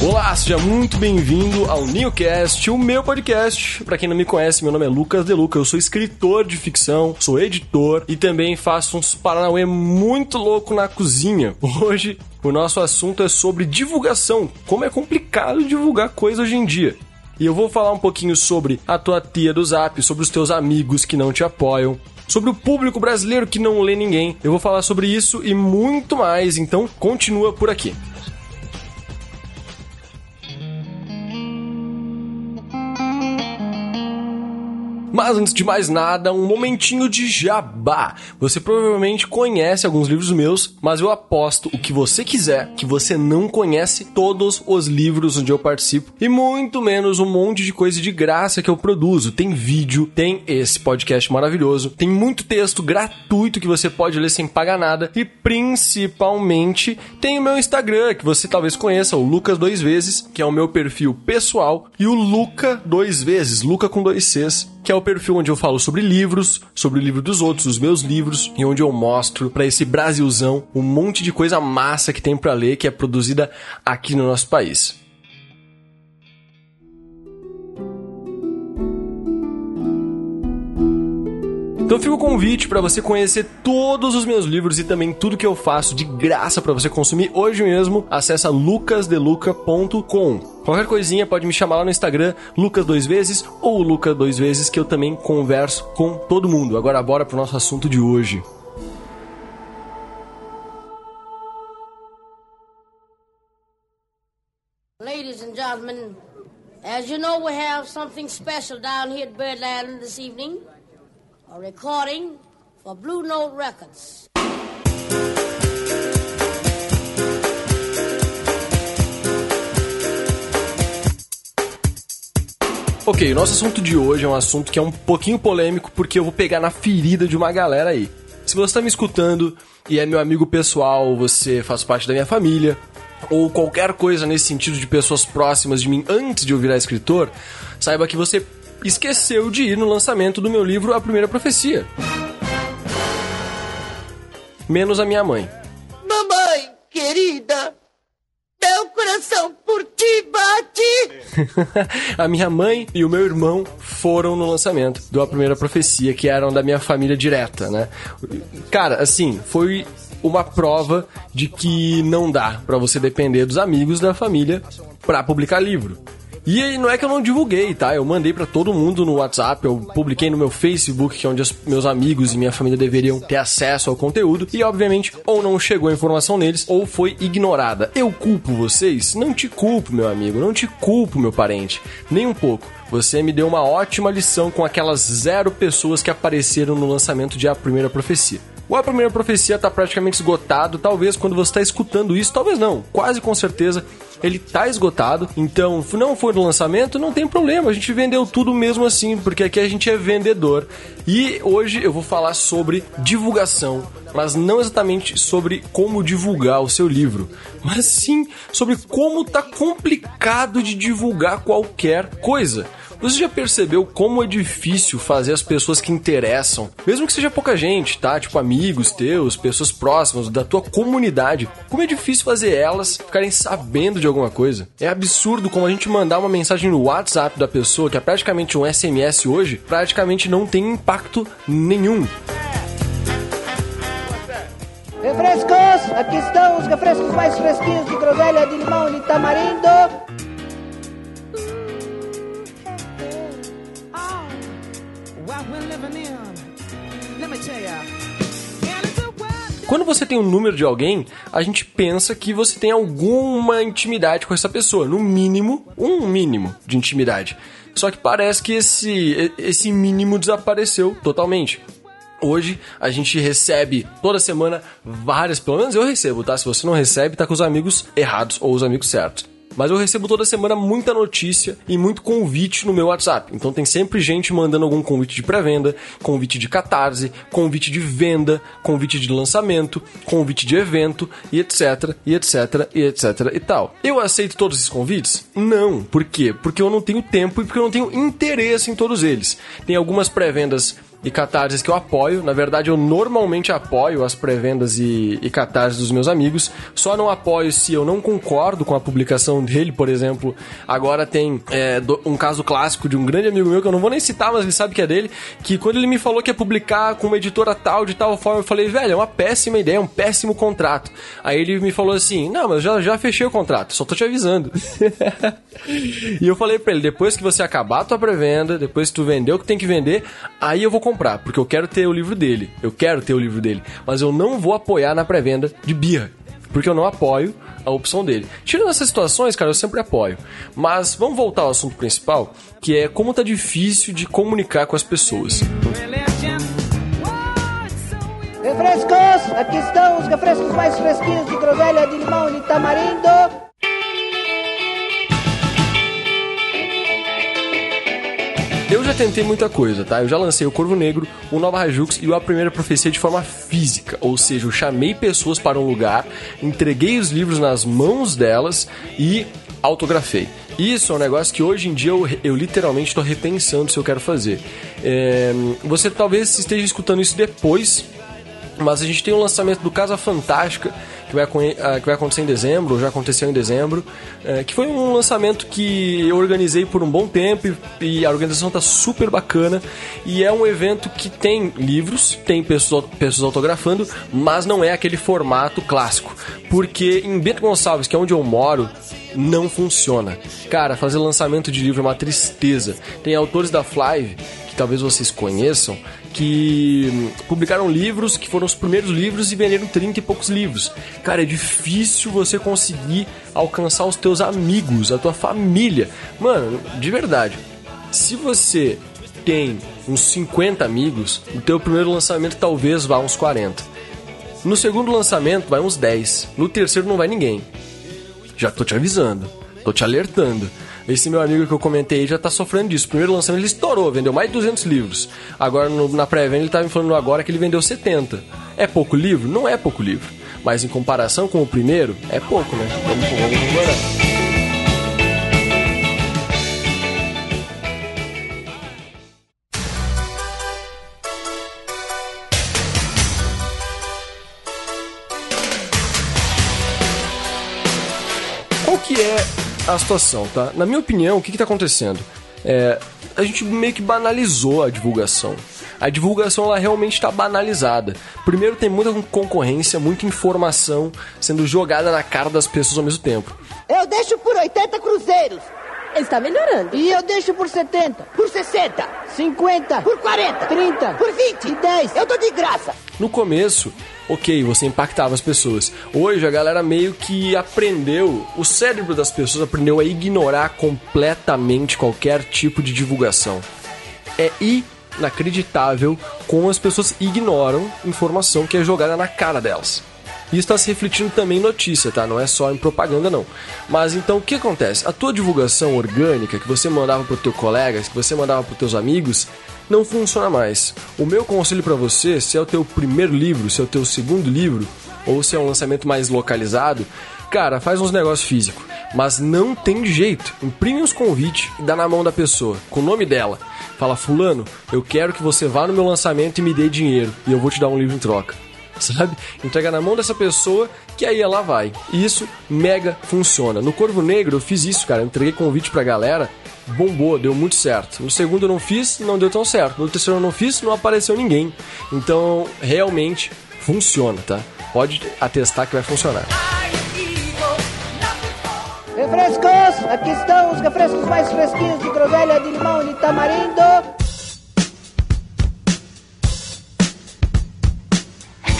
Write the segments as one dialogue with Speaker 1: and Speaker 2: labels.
Speaker 1: Olá, seja muito bem-vindo ao Newcast, o meu podcast. Para quem não me conhece, meu nome é Lucas Deluca, eu sou escritor de ficção, sou editor e também faço uns paranauê muito louco na cozinha. Hoje, o nosso assunto é sobre divulgação, como é complicado divulgar coisa hoje em dia. E eu vou falar um pouquinho sobre a tua tia do Zap, sobre os teus amigos que não te apoiam, sobre o público brasileiro que não lê ninguém. Eu vou falar sobre isso e muito mais, então continua por aqui. Mas antes de mais nada, um momentinho de jabá. Você provavelmente conhece alguns livros meus, mas eu aposto o que você quiser que você não conhece todos os livros onde eu participo e muito menos um monte de coisa de graça que eu produzo. Tem vídeo, tem esse podcast maravilhoso, tem muito texto gratuito que você pode ler sem pagar nada e principalmente tem o meu Instagram que você talvez conheça, o Lucas dois vezes, que é o meu perfil pessoal e o Luca dois vezes, Luca com dois Cs que é o perfil onde eu falo sobre livros, sobre o livro dos outros, os meus livros, e onde eu mostro para esse Brasilzão um monte de coisa massa que tem para ler que é produzida aqui no nosso país. Então fica o convite para você conhecer todos os meus livros e também tudo que eu faço de graça para você consumir hoje mesmo. Acesse lucasdeluca.com. Qualquer coisinha pode me chamar lá no Instagram, Lucas dois vezes ou Luca dois vezes, que eu também converso com todo mundo. Agora bora pro nosso assunto de hoje.
Speaker 2: Ladies and gentlemen, as you know, we have something special down here at Birdland this evening. A recording for Blue Note Records.
Speaker 1: Ok, o nosso assunto de hoje é um assunto que é um pouquinho polêmico porque eu vou pegar na ferida de uma galera aí. Se você está me escutando e é meu amigo pessoal, você faz parte da minha família, ou qualquer coisa nesse sentido de pessoas próximas de mim antes de eu virar escritor, saiba que você esqueceu de ir no lançamento do meu livro A Primeira Profecia. Menos a minha mãe.
Speaker 3: Mamãe, querida, meu coração por ti bate.
Speaker 1: a minha mãe e o meu irmão foram no lançamento do A Primeira Profecia, que eram da minha família direta, né? Cara, assim, foi uma prova de que não dá para você depender dos amigos da família para publicar livro. E aí, não é que eu não divulguei, tá? Eu mandei para todo mundo no WhatsApp, eu publiquei no meu Facebook, que é onde meus amigos e minha família deveriam ter acesso ao conteúdo, e obviamente, ou não chegou a informação neles, ou foi ignorada. Eu culpo vocês? Não te culpo, meu amigo, não te culpo, meu parente, nem um pouco. Você me deu uma ótima lição com aquelas zero pessoas que apareceram no lançamento de A Primeira Profecia. O A Primeira Profecia está praticamente esgotado, talvez quando você está escutando isso, talvez não, quase com certeza ele tá esgotado. Então, não foi no lançamento, não tem problema. A gente vendeu tudo mesmo assim, porque aqui a gente é vendedor. E hoje eu vou falar sobre divulgação, mas não exatamente sobre como divulgar o seu livro, mas sim sobre como tá complicado de divulgar qualquer coisa. Você já percebeu como é difícil fazer as pessoas que interessam, mesmo que seja pouca gente, tá? Tipo amigos teus, pessoas próximas da tua comunidade, como é difícil fazer elas ficarem sabendo de alguma coisa? É absurdo como a gente mandar uma mensagem no WhatsApp da pessoa, que é praticamente um SMS hoje, praticamente não tem impacto nenhum.
Speaker 4: Refrescos! Aqui estão os refrescos mais fresquinhos de groselha, de limão e tamarindo.
Speaker 1: Quando você tem um número de alguém, a gente pensa que você tem alguma intimidade com essa pessoa, no mínimo, um mínimo de intimidade. Só que parece que esse, esse mínimo desapareceu totalmente. Hoje a gente recebe toda semana várias, pelo menos eu recebo, tá? Se você não recebe, tá com os amigos errados ou os amigos certos. Mas eu recebo toda semana muita notícia e muito convite no meu WhatsApp. Então tem sempre gente mandando algum convite de pré-venda, convite de catarse, convite de venda, convite de lançamento, convite de evento e etc, e etc, e etc e tal. Eu aceito todos esses convites? Não. Por quê? Porque eu não tenho tempo e porque eu não tenho interesse em todos eles. Tem algumas pré-vendas e catarses que eu apoio. Na verdade, eu normalmente apoio as pré-vendas e, e catarses dos meus amigos. Só não apoio se eu não concordo com a publicação dele. Por exemplo, agora tem é, um caso clássico de um grande amigo meu que eu não vou nem citar, mas ele sabe que é dele. Que quando ele me falou que ia publicar com uma editora tal, de tal forma, eu falei, velho, é uma péssima ideia, é um péssimo contrato. Aí ele me falou assim: Não, mas já, já fechei o contrato, só tô te avisando. e eu falei pra ele: depois que você acabar a tua pré-venda, depois que tu vender o que tem que vender, aí eu vou comprar, porque eu quero ter o livro dele. Eu quero ter o livro dele. Mas eu não vou apoiar na pré-venda de birra. Porque eu não apoio a opção dele. Tirando essas situações, cara, eu sempre apoio. Mas vamos voltar ao assunto principal, que é como tá difícil de comunicar com as pessoas.
Speaker 4: Refrescos! Aqui estão os refrescos mais fresquinhos de groselha, de limão de tamarindo.
Speaker 1: Eu já tentei muita coisa, tá? Eu já lancei o Corvo Negro, o Nova Rajux e a Primeira Profecia de forma física, ou seja, eu chamei pessoas para um lugar, entreguei os livros nas mãos delas e autografei. Isso é um negócio que hoje em dia eu, eu literalmente estou repensando se eu quero fazer. É, você talvez esteja escutando isso depois, mas a gente tem o um lançamento do Casa Fantástica que vai, ah, que vai acontecer em dezembro, já aconteceu em dezembro, é, que foi um lançamento que eu organizei por um bom tempo e, a organização tá super bacana e é um evento que tem livros, tem pessoas, pessoas autografando, mas não é aquele formato clássico, porque em Bento Gonçalves, que é onde eu moro, não funciona. Cara, fazer lançamento de livro é uma tristeza. Tem autores da Flive talvez vocês conheçam, que publicaram livros que foram os primeiros livros e venderam 30 e poucos livros. Cara, é difícil você conseguir alcançar os teus amigos, a tua família. Mano, de verdade, se você tem uns 50 amigos, o teu primeiro lançamento talvez vá uns 40. No segundo lançamento vai uns 10. No terceiro não vai ninguém. Já tô te avisando, tô te alertando. Esse meu amigo que eu comentei já tá sofrendo disso. primeiro lançamento ele estourou, vendeu mais de 200 livros. Agora no, na pré-venda ele tá me falando agora que ele vendeu 70. É pouco livro? Não é pouco livro. Mas em comparação com o primeiro, é pouco, né? Vamos, vamos comparar. Qual a situação, tá? Na minha opinião, o que, está acontecendo? É, a gente meio que banalizou a divulgação. A divulgação ela realmente está banalizada. Primeiro tem muita concorrência, muita informação sendo jogada na cara das pessoas ao mesmo tempo.
Speaker 3: Eu deixo por 80 cruzeiros.
Speaker 5: Ele está melhorando.
Speaker 4: E eu deixo por 70.
Speaker 3: Por 60.
Speaker 4: 50.
Speaker 3: Por 40.
Speaker 4: 30.
Speaker 3: Por 20.
Speaker 4: E 10.
Speaker 3: Eu tô de graça.
Speaker 1: No começo, ok, você impactava as pessoas. Hoje a galera meio que aprendeu, o cérebro das pessoas aprendeu a ignorar completamente qualquer tipo de divulgação. É inacreditável como as pessoas ignoram informação que é jogada na cara delas. Isso está se refletindo também em notícia, tá? Não é só em propaganda, não. Mas então o que acontece? A tua divulgação orgânica que você mandava para os teus colegas, que você mandava para os teus amigos, não funciona mais. O meu conselho para você, se é o teu primeiro livro, se é o teu segundo livro, ou se é um lançamento mais localizado, cara, faz uns negócios físicos. Mas não tem jeito. Imprime os convites e dá na mão da pessoa, com o nome dela. Fala, fulano, eu quero que você vá no meu lançamento e me dê dinheiro, e eu vou te dar um livro em troca sabe? Entrega na mão dessa pessoa que aí ela vai. E isso mega funciona. No Corvo Negro eu fiz isso, cara. Entreguei convite pra galera, bombou, deu muito certo. No segundo eu não fiz, não deu tão certo. No terceiro eu não fiz, não apareceu ninguém. Então, realmente funciona, tá? Pode atestar que vai funcionar.
Speaker 4: Refrescos! Aqui estão os refrescos mais fresquinhos de groselha, de limão e de tamarindo.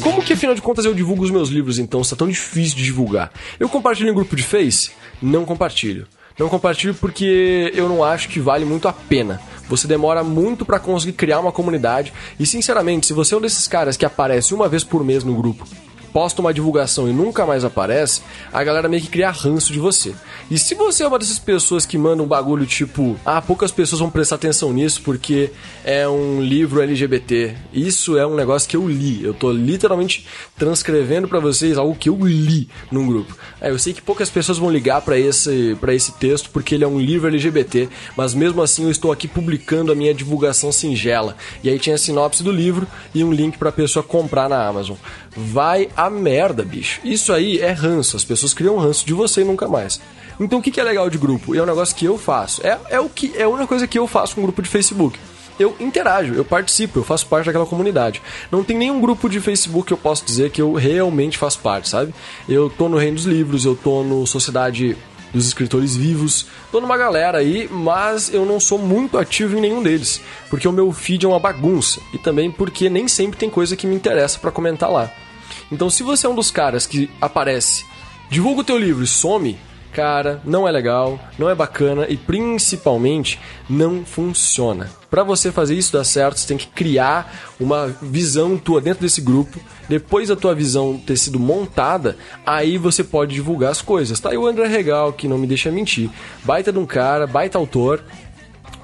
Speaker 1: Como que afinal de contas eu divulgo os meus livros então, é tão difícil de divulgar? Eu compartilho em grupo de Face? Não compartilho. Não compartilho porque eu não acho que vale muito a pena. Você demora muito para conseguir criar uma comunidade e sinceramente, se você é um desses caras que aparece uma vez por mês no grupo posta uma divulgação e nunca mais aparece, a galera meio que cria ranço de você. E se você é uma dessas pessoas que mandam um bagulho tipo, ah, poucas pessoas vão prestar atenção nisso porque é um livro LGBT. Isso é um negócio que eu li. Eu tô literalmente transcrevendo para vocês algo que eu li num grupo. É, eu sei que poucas pessoas vão ligar para esse, pra esse texto porque ele é um livro LGBT, mas mesmo assim eu estou aqui publicando a minha divulgação singela. E aí tinha a sinopse do livro e um link pra pessoa comprar na Amazon. Vai a merda, bicho. Isso aí é ranço. As pessoas criam ranço de você e nunca mais. Então o que, é legal de grupo? E é um negócio que eu faço. É, é, o que, é a única coisa que eu faço com um grupo de Facebook eu interajo, eu participo, eu faço parte daquela comunidade. Não tem nenhum grupo de Facebook que eu posso dizer que eu realmente faço parte, sabe? Eu tô no Reino dos Livros, eu tô no Sociedade dos escritores vivos. Tô numa galera aí, mas eu não sou muito ativo em nenhum deles, porque o meu feed é uma bagunça e também porque nem sempre tem coisa que me interessa para comentar lá. Então, se você é um dos caras que aparece, divulga o teu livro e some, cara, não é legal, não é bacana e principalmente não funciona. Para você fazer isso dar certo, você tem que criar uma visão tua dentro desse grupo. Depois da tua visão ter sido montada, aí você pode divulgar as coisas. Tá aí o André Regal, que não me deixa mentir. Baita de um cara, baita autor.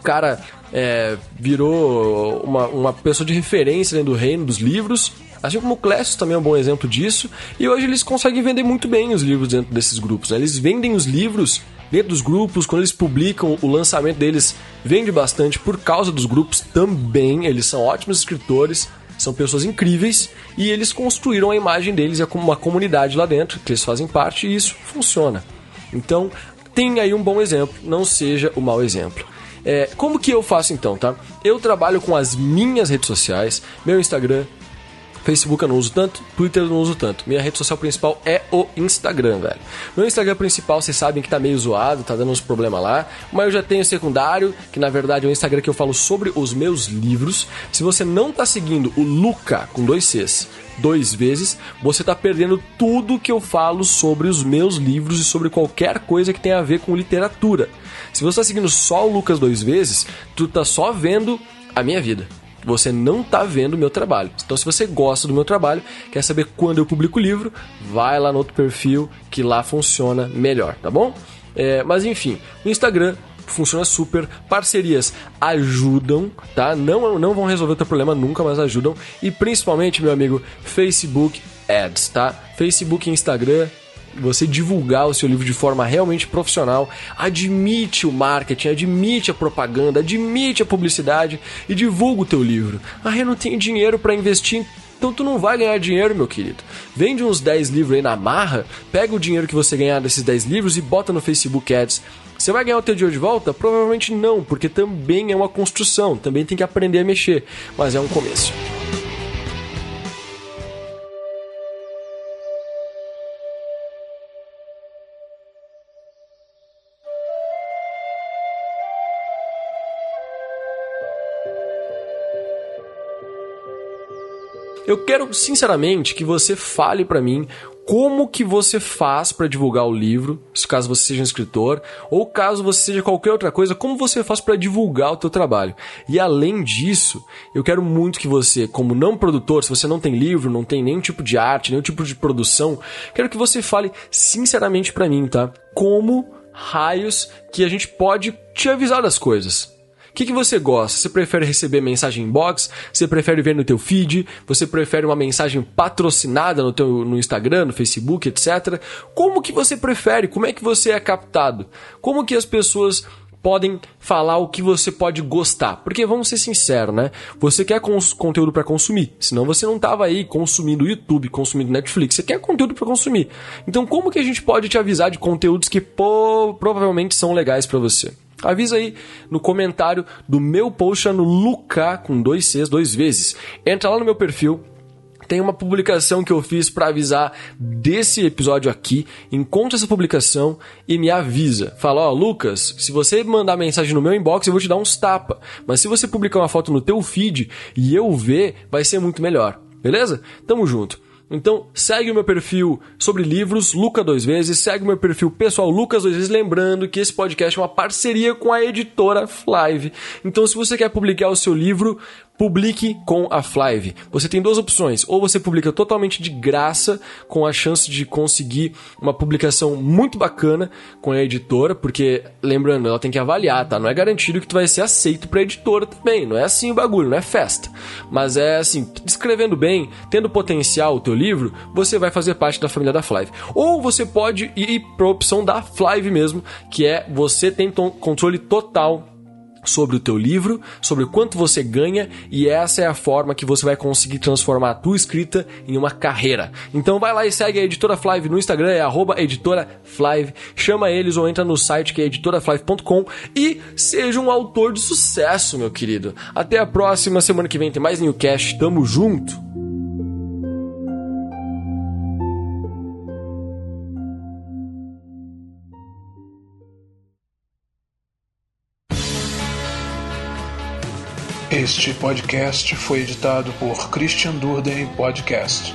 Speaker 1: Cara é, virou uma, uma pessoa de referência dentro do reino dos livros Assim como o Clécio também é um bom exemplo disso. E hoje eles conseguem vender muito bem os livros dentro desses grupos. Né? Eles vendem os livros dentro dos grupos, quando eles publicam o lançamento deles, vende bastante por causa dos grupos também. Eles são ótimos escritores, são pessoas incríveis e eles construíram a imagem deles e uma comunidade lá dentro, que eles fazem parte, e isso funciona. Então, tem aí um bom exemplo, não seja o mau exemplo. É, como que eu faço então, tá? Eu trabalho com as minhas redes sociais, meu Instagram, Facebook eu não uso tanto, Twitter eu não uso tanto. Minha rede social principal é o Instagram, velho. Meu Instagram principal, vocês sabem que tá meio zoado, tá dando uns problemas lá. Mas eu já tenho secundário, que na verdade é o Instagram que eu falo sobre os meus livros. Se você não tá seguindo o Luca com dois Cs, dois vezes, você tá perdendo tudo que eu falo sobre os meus livros e sobre qualquer coisa que tenha a ver com literatura. Se você tá seguindo só o Lucas dois vezes, tu tá só vendo a minha vida você não está vendo o meu trabalho. Então, se você gosta do meu trabalho, quer saber quando eu publico o livro, vai lá no outro perfil que lá funciona melhor, tá bom? É, mas enfim, o Instagram funciona super. Parcerias ajudam, tá? Não, não vão resolver o teu problema nunca, mas ajudam. E principalmente, meu amigo, Facebook Ads, tá? Facebook e Instagram você divulgar o seu livro de forma realmente profissional, admite o marketing, admite a propaganda, admite a publicidade e divulga o teu livro. Ah, eu não tenho dinheiro para investir então tu não vai ganhar dinheiro, meu querido. Vende uns 10 livros aí na marra, pega o dinheiro que você ganhar desses 10 livros e bota no Facebook Ads. Você vai ganhar o teu dinheiro de volta? Provavelmente não, porque também é uma construção, também tem que aprender a mexer, mas é um começo. Eu quero sinceramente que você fale para mim como que você faz para divulgar o livro, caso você seja um escritor, ou caso você seja qualquer outra coisa, como você faz para divulgar o teu trabalho. E além disso, eu quero muito que você, como não produtor, se você não tem livro, não tem nenhum tipo de arte, nenhum tipo de produção, quero que você fale sinceramente para mim, tá? Como raios que a gente pode te avisar das coisas que, que você gosta? Você prefere receber mensagem inbox? Você prefere ver no teu feed? Você prefere uma mensagem patrocinada no teu no Instagram, no Facebook, etc? Como que você prefere? Como é que você é captado? Como que as pessoas podem falar o que você pode gostar. Porque vamos ser sinceros, né? Você quer conteúdo para consumir, senão você não tava aí consumindo YouTube, consumindo Netflix. Você quer conteúdo para consumir. Então, como que a gente pode te avisar de conteúdos que provavelmente são legais para você? Avisa aí no comentário do meu post no Luca com dois Cs, dois vezes. Entra lá no meu perfil, tem uma publicação que eu fiz para avisar desse episódio aqui. Encontra essa publicação e me avisa. Fala, ó, oh, Lucas, se você mandar mensagem no meu inbox, eu vou te dar uns tapa. Mas se você publicar uma foto no teu feed e eu ver, vai ser muito melhor. Beleza? Tamo junto. Então, segue o meu perfil sobre livros, Luca dois vezes, segue o meu perfil pessoal, Lucas dois vezes, lembrando que esse podcast é uma parceria com a editora Flive. Então, se você quer publicar o seu livro, publique com a Flive. Você tem duas opções: ou você publica totalmente de graça, com a chance de conseguir uma publicação muito bacana com a editora, porque lembrando, ela tem que avaliar, tá? Não é garantido que tu vai ser aceito para editora também. Não é assim o bagulho, não é festa. Mas é assim, escrevendo bem, tendo potencial o teu livro, você vai fazer parte da família da Flive. Ou você pode ir para a opção da Flive mesmo, que é você tem controle total sobre o teu livro, sobre quanto você ganha e essa é a forma que você vai conseguir transformar a tua escrita em uma carreira. Então vai lá e segue a Editora Flive no Instagram, é arroba editora Flive, chama eles ou entra no site que é editoraflive.com e seja um autor de sucesso, meu querido. Até a próxima semana que vem tem mais Newcast, tamo junto!
Speaker 5: Este podcast foi editado por Christian Durden Podcast.